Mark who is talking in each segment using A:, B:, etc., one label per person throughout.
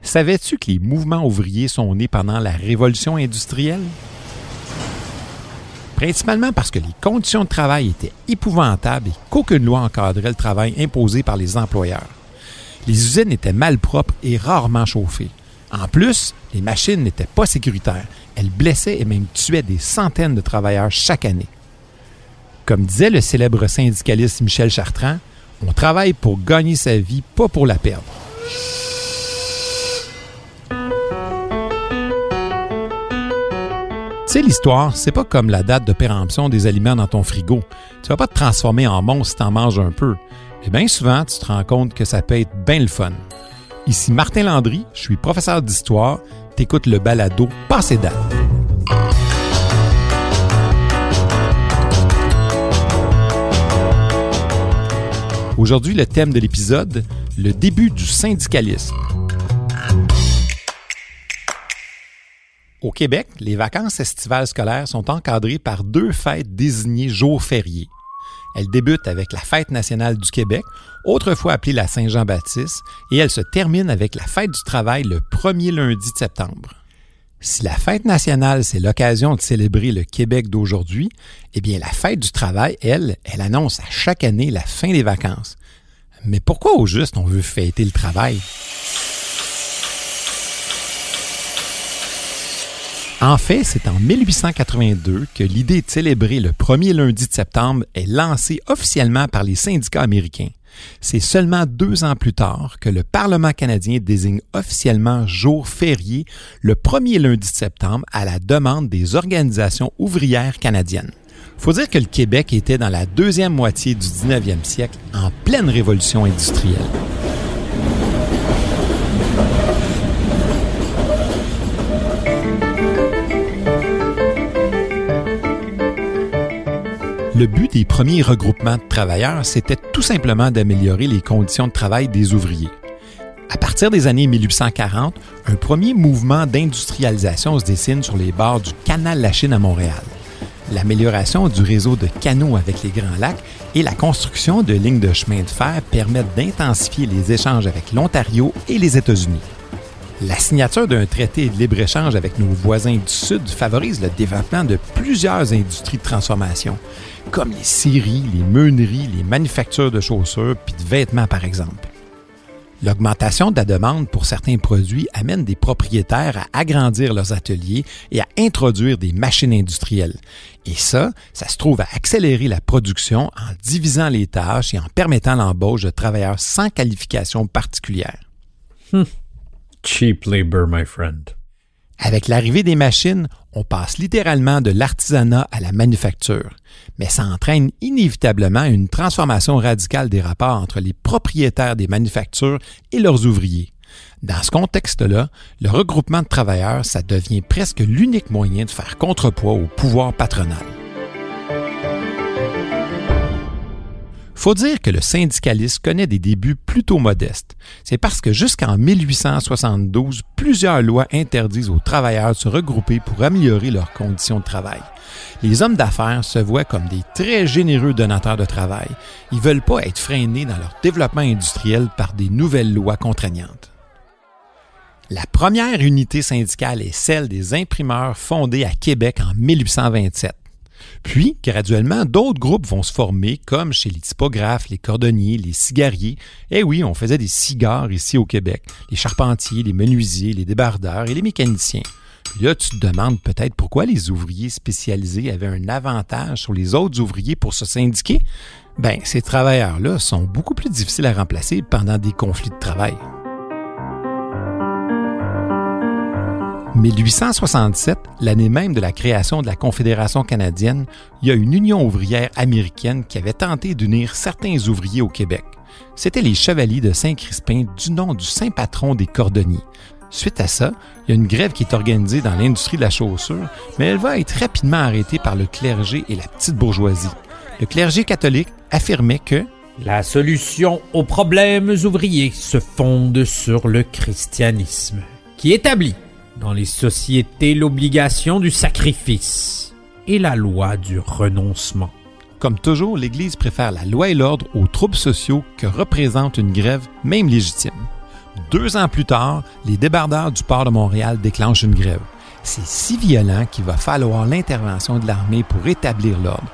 A: Savais-tu que les mouvements ouvriers sont nés pendant la révolution industrielle? Principalement parce que les conditions de travail étaient épouvantables et qu'aucune loi encadrait le travail imposé par les employeurs. Les usines étaient malpropres et rarement chauffées. En plus, les machines n'étaient pas sécuritaires. Elles blessaient et même tuaient des centaines de travailleurs chaque année. Comme disait le célèbre syndicaliste Michel Chartrand, on travaille pour gagner sa vie, pas pour la perdre. Tu sais, l'histoire, c'est pas comme la date de péremption des aliments dans ton frigo. Tu vas pas te transformer en monstre si t'en manges un peu. Et bien souvent, tu te rends compte que ça peut être bien le fun. Ici Martin Landry, je suis professeur d'histoire, t'écoutes le balado Passé date. Aujourd'hui, le thème de l'épisode, le début du syndicalisme. Au Québec, les vacances estivales scolaires sont encadrées par deux fêtes désignées jours fériés. Elles débutent avec la Fête nationale du Québec, autrefois appelée la Saint-Jean-Baptiste, et elles se terminent avec la Fête du travail le premier lundi de septembre. Si la fête nationale, c'est l'occasion de célébrer le Québec d'aujourd'hui, eh bien la fête du travail, elle, elle annonce à chaque année la fin des vacances. Mais pourquoi au juste on veut fêter le travail? En fait, c'est en 1882 que l'idée de célébrer le premier lundi de septembre est lancée officiellement par les syndicats américains. C'est seulement deux ans plus tard que le Parlement canadien désigne officiellement jour férié le premier lundi de septembre à la demande des organisations ouvrières canadiennes. Faut dire que le Québec était dans la deuxième moitié du 19e siècle en pleine révolution industrielle. Le but des premiers regroupements de travailleurs, c'était tout simplement d'améliorer les conditions de travail des ouvriers. À partir des années 1840, un premier mouvement d'industrialisation se dessine sur les bords du canal La Chine à Montréal. L'amélioration du réseau de canaux avec les Grands Lacs et la construction de lignes de chemin de fer permettent d'intensifier les échanges avec l'Ontario et les États-Unis. La signature d'un traité de libre-échange avec nos voisins du Sud favorise le développement de plusieurs industries de transformation, comme les scieries, les meuneries, les manufactures de chaussures puis de vêtements par exemple. L'augmentation de la demande pour certains produits amène des propriétaires à agrandir leurs ateliers et à introduire des machines industrielles. Et ça, ça se trouve à accélérer la production en divisant les tâches et en permettant l'embauche de travailleurs sans qualification particulière.
B: Hmm. Cheap labor, my friend.
A: Avec l'arrivée des machines, on passe littéralement de l'artisanat à la manufacture, mais ça entraîne inévitablement une transformation radicale des rapports entre les propriétaires des manufactures et leurs ouvriers. Dans ce contexte-là, le regroupement de travailleurs, ça devient presque l'unique moyen de faire contrepoids au pouvoir patronal. Faut dire que le syndicalisme connaît des débuts plutôt modestes. C'est parce que jusqu'en 1872, plusieurs lois interdisent aux travailleurs de se regrouper pour améliorer leurs conditions de travail. Les hommes d'affaires se voient comme des très généreux donateurs de travail. Ils veulent pas être freinés dans leur développement industriel par des nouvelles lois contraignantes. La première unité syndicale est celle des imprimeurs fondée à Québec en 1827. Puis, graduellement, d'autres groupes vont se former, comme chez les typographes, les cordonniers, les cigariers. Eh oui, on faisait des cigares ici au Québec. Les charpentiers, les menuisiers, les débardeurs et les mécaniciens. Là, tu te demandes peut-être pourquoi les ouvriers spécialisés avaient un avantage sur les autres ouvriers pour se syndiquer. Ben, ces travailleurs-là sont beaucoup plus difficiles à remplacer pendant des conflits de travail. 1867, l'année même de la création de la Confédération canadienne, il y a une union ouvrière américaine qui avait tenté d'unir certains ouvriers au Québec. C'étaient les Chevaliers de Saint-Crispin du nom du saint patron des cordonniers. Suite à ça, il y a une grève qui est organisée dans l'industrie de la chaussure, mais elle va être rapidement arrêtée par le clergé et la petite bourgeoisie. Le clergé catholique affirmait que
B: la solution aux problèmes ouvriers se fonde sur le christianisme, qui établit dans les sociétés l'obligation du sacrifice et la loi du renoncement.
A: Comme toujours, l'Église préfère la loi et l'ordre aux troubles sociaux que représente une grève, même légitime. Deux ans plus tard, les débardeurs du port de Montréal déclenchent une grève. C'est si violent qu'il va falloir l'intervention de l'armée pour établir l'ordre.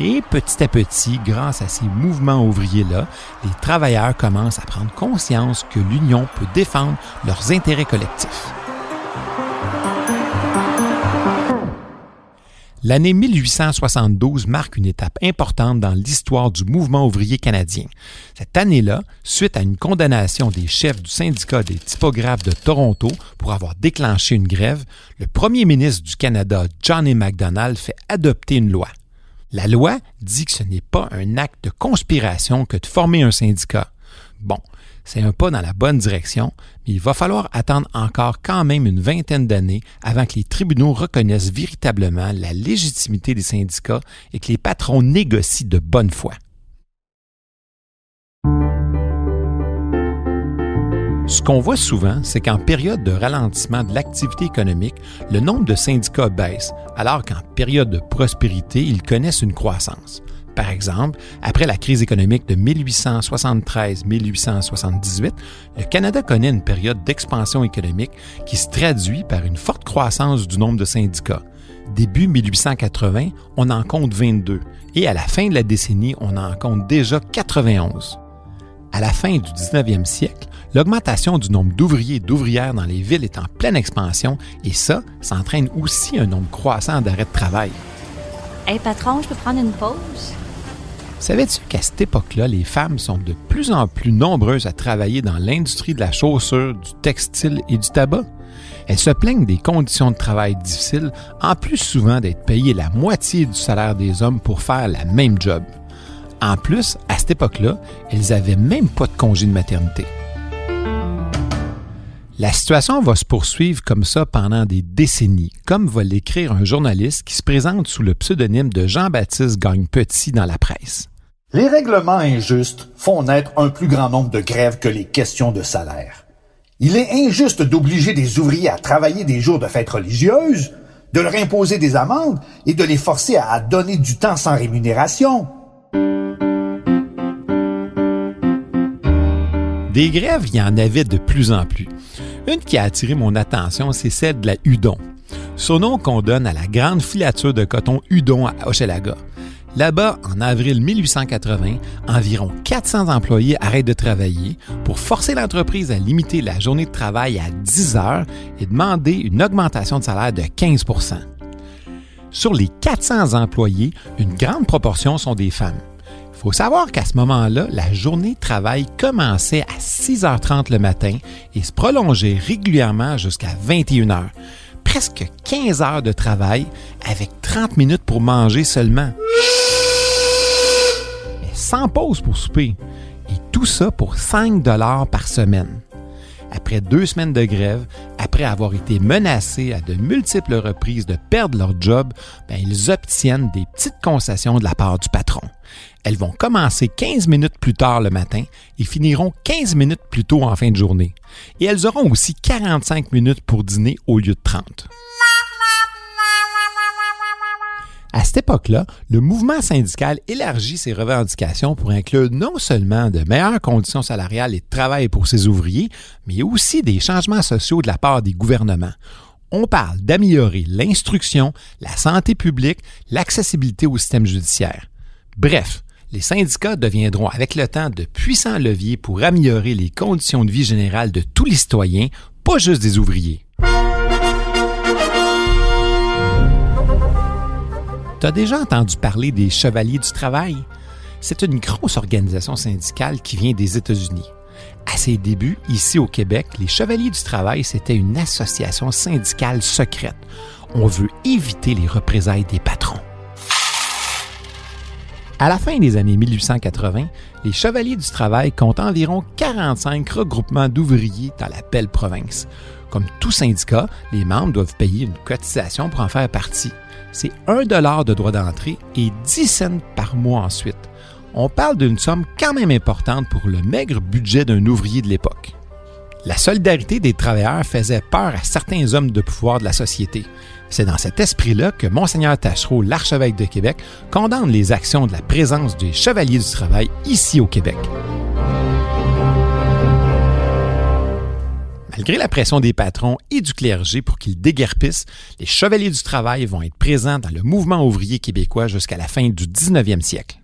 A: Et petit à petit, grâce à ces mouvements ouvriers-là, les travailleurs commencent à prendre conscience que l'Union peut défendre leurs intérêts collectifs. L'année 1872 marque une étape importante dans l'histoire du mouvement ouvrier canadien. Cette année-là, suite à une condamnation des chefs du syndicat des typographes de Toronto pour avoir déclenché une grève, le premier ministre du Canada, John A. Macdonald, fait adopter une loi. La loi dit que ce n'est pas un acte de conspiration que de former un syndicat. Bon, c'est un pas dans la bonne direction, mais il va falloir attendre encore quand même une vingtaine d'années avant que les tribunaux reconnaissent véritablement la légitimité des syndicats et que les patrons négocient de bonne foi. Ce qu'on voit souvent, c'est qu'en période de ralentissement de l'activité économique, le nombre de syndicats baisse, alors qu'en période de prospérité, ils connaissent une croissance. Par exemple, après la crise économique de 1873-1878, le Canada connaît une période d'expansion économique qui se traduit par une forte croissance du nombre de syndicats. Début 1880, on en compte 22 et à la fin de la décennie, on en compte déjà 91. À la fin du 19e siècle, l'augmentation du nombre d'ouvriers et d'ouvrières dans les villes est en pleine expansion et ça, ça entraîne aussi un nombre croissant d'arrêts de travail.
C: Hey patron, je peux prendre une pause?
A: Savais-tu qu'à cette époque-là, les femmes sont de plus en plus nombreuses à travailler dans l'industrie de la chaussure, du textile et du tabac? Elles se plaignent des conditions de travail difficiles, en plus souvent d'être payées la moitié du salaire des hommes pour faire la même job. En plus, à cette époque-là, elles n'avaient même pas de congé de maternité. La situation va se poursuivre comme ça pendant des décennies, comme va l'écrire un journaliste qui se présente sous le pseudonyme de Jean-Baptiste Gagne-Petit dans la presse.
D: Les règlements injustes font naître un plus grand nombre de grèves que les questions de salaire. Il est injuste d'obliger des ouvriers à travailler des jours de fêtes religieuses, de leur imposer des amendes et de les forcer à donner du temps sans rémunération.
A: Des grèves, il y en avait de plus en plus. Une qui a attiré mon attention, c'est celle de la Udon. Surnom qu'on donne à la grande filature de coton Udon à Hochelaga. Là-bas, en avril 1880, environ 400 employés arrêtent de travailler pour forcer l'entreprise à limiter la journée de travail à 10 heures et demander une augmentation de salaire de 15% Sur les 400 employés, une grande proportion sont des femmes. Il faut savoir qu'à ce moment-là, la journée de travail commençait à 6h30 le matin et se prolongeait régulièrement jusqu'à 21h. Presque 15 heures de travail avec 30 minutes pour manger seulement. Sans pause pour souper. Et tout ça pour 5 dollars par semaine. Après deux semaines de grève, après avoir été menacés à de multiples reprises de perdre leur job, ben, ils obtiennent des petites concessions de la part du patron. Elles vont commencer 15 minutes plus tard le matin et finiront 15 minutes plus tôt en fin de journée. Et elles auront aussi 45 minutes pour dîner au lieu de 30. À cette époque-là, le mouvement syndical élargit ses revendications pour inclure non seulement de meilleures conditions salariales et de travail pour ses ouvriers, mais aussi des changements sociaux de la part des gouvernements. On parle d'améliorer l'instruction, la santé publique, l'accessibilité au système judiciaire. Bref, les syndicats deviendront avec le temps de puissants leviers pour améliorer les conditions de vie générales de tous les citoyens, pas juste des ouvriers. Tu as déjà entendu parler des Chevaliers du Travail? C'est une grosse organisation syndicale qui vient des États-Unis. À ses débuts, ici au Québec, les Chevaliers du Travail, c'était une association syndicale secrète. On veut éviter les représailles des patrons. À la fin des années 1880, les Chevaliers du Travail comptent environ 45 regroupements d'ouvriers dans la belle province. Comme tout syndicat, les membres doivent payer une cotisation pour en faire partie. C'est 1 dollar de droit d'entrée et 10 cents par mois ensuite. On parle d'une somme quand même importante pour le maigre budget d'un ouvrier de l'époque. La solidarité des travailleurs faisait peur à certains hommes de pouvoir de la société. C'est dans cet esprit-là que Monseigneur Tachereau, l'archevêque de Québec, condamne les actions de la présence des chevaliers du travail ici au Québec. Malgré la pression des patrons et du clergé pour qu'ils déguerpissent, les chevaliers du travail vont être présents dans le mouvement ouvrier québécois jusqu'à la fin du 19e siècle.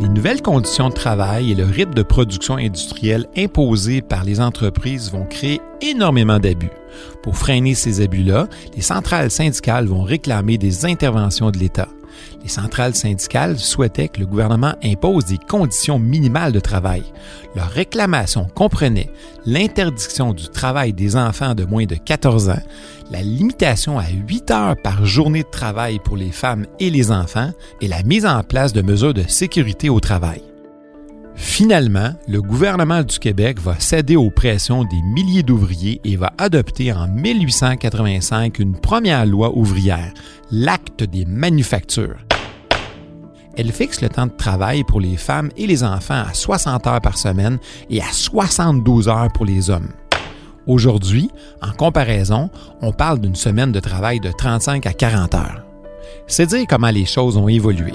A: Les nouvelles conditions de travail et le rythme de production industrielle imposés par les entreprises vont créer énormément d'abus. Pour freiner ces abus-là, les centrales syndicales vont réclamer des interventions de l'État. Les centrales syndicales souhaitaient que le gouvernement impose des conditions minimales de travail. Leur réclamation comprenait l'interdiction du travail des enfants de moins de 14 ans, la limitation à 8 heures par journée de travail pour les femmes et les enfants et la mise en place de mesures de sécurité au travail. Finalement, le gouvernement du Québec va céder aux pressions des milliers d'ouvriers et va adopter en 1885 une première loi ouvrière, l'acte des manufactures. Elle fixe le temps de travail pour les femmes et les enfants à 60 heures par semaine et à 72 heures pour les hommes. Aujourd'hui, en comparaison, on parle d'une semaine de travail de 35 à 40 heures. C'est dire comment les choses ont évolué.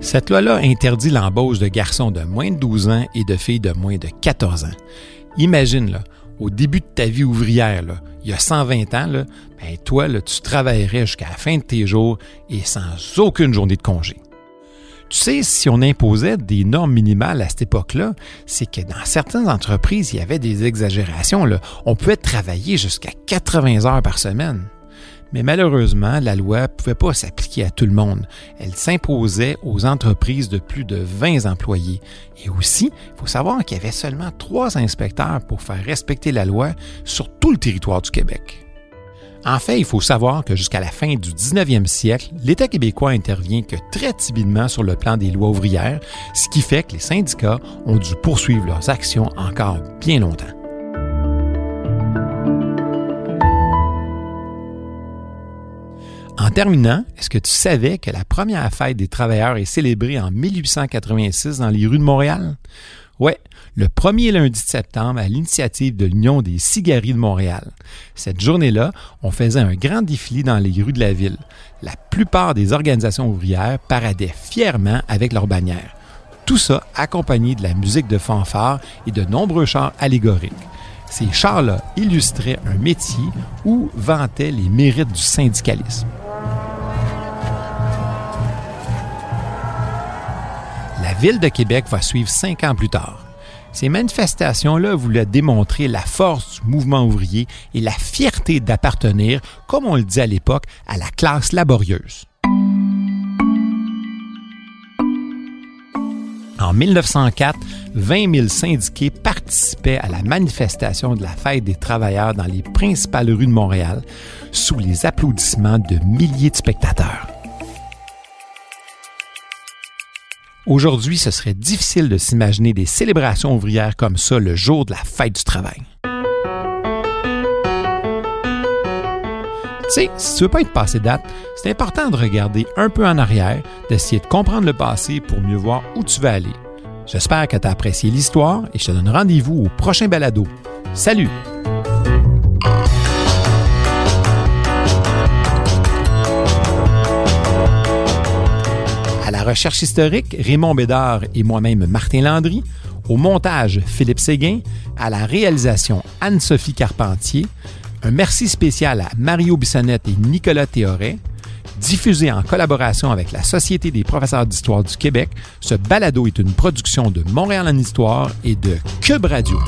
A: Cette loi-là interdit l'embauche de garçons de moins de 12 ans et de filles de moins de 14 ans. Imagine, là, au début de ta vie ouvrière, il y a 120 ans, ben toi, tu travaillerais jusqu'à la fin de tes jours et sans aucune journée de congé. Tu sais, si on imposait des normes minimales à cette époque-là, c'est que dans certaines entreprises, il y avait des exagérations. On pouvait travailler jusqu'à 80 heures par semaine. Mais malheureusement, la loi ne pouvait pas s'appliquer à tout le monde. Elle s'imposait aux entreprises de plus de 20 employés. Et aussi, il faut savoir qu'il y avait seulement trois inspecteurs pour faire respecter la loi sur tout le territoire du Québec. En fait, il faut savoir que jusqu'à la fin du 19e siècle, l'État québécois intervient que très timidement sur le plan des lois ouvrières, ce qui fait que les syndicats ont dû poursuivre leurs actions encore bien longtemps. En terminant, est-ce que tu savais que la première fête des travailleurs est célébrée en 1886 dans les rues de Montréal? Ouais, le premier lundi de septembre à l'initiative de l'Union des cigaries de Montréal. Cette journée-là, on faisait un grand défilé dans les rues de la ville. La plupart des organisations ouvrières paradaient fièrement avec leurs bannières. Tout ça accompagné de la musique de fanfare et de nombreux chars allégoriques. Ces chars-là illustraient un métier ou vantaient les mérites du syndicalisme. La ville de Québec va suivre cinq ans plus tard. Ces manifestations-là voulaient démontrer la force du mouvement ouvrier et la fierté d'appartenir, comme on le dit à l'époque, à la classe laborieuse. En 1904, 20 000 syndiqués participaient à la manifestation de la fête des travailleurs dans les principales rues de Montréal, sous les applaudissements de milliers de spectateurs. Aujourd'hui, ce serait difficile de s'imaginer des célébrations ouvrières comme ça le jour de la fête du travail. Tu sais, si tu veux pas être passé date, c'est important de regarder un peu en arrière, d'essayer de comprendre le passé pour mieux voir où tu vas aller. J'espère que tu as apprécié l'histoire et je te donne rendez-vous au prochain balado. Salut! La recherche historique, Raymond Bédard et moi-même Martin Landry. Au montage, Philippe Séguin. À la réalisation, Anne-Sophie Carpentier. Un merci spécial à Mario Bissonnette et Nicolas Théoret. Diffusé en collaboration avec la Société des professeurs d'histoire du Québec, ce balado est une production de Montréal en histoire et de Cube Radio.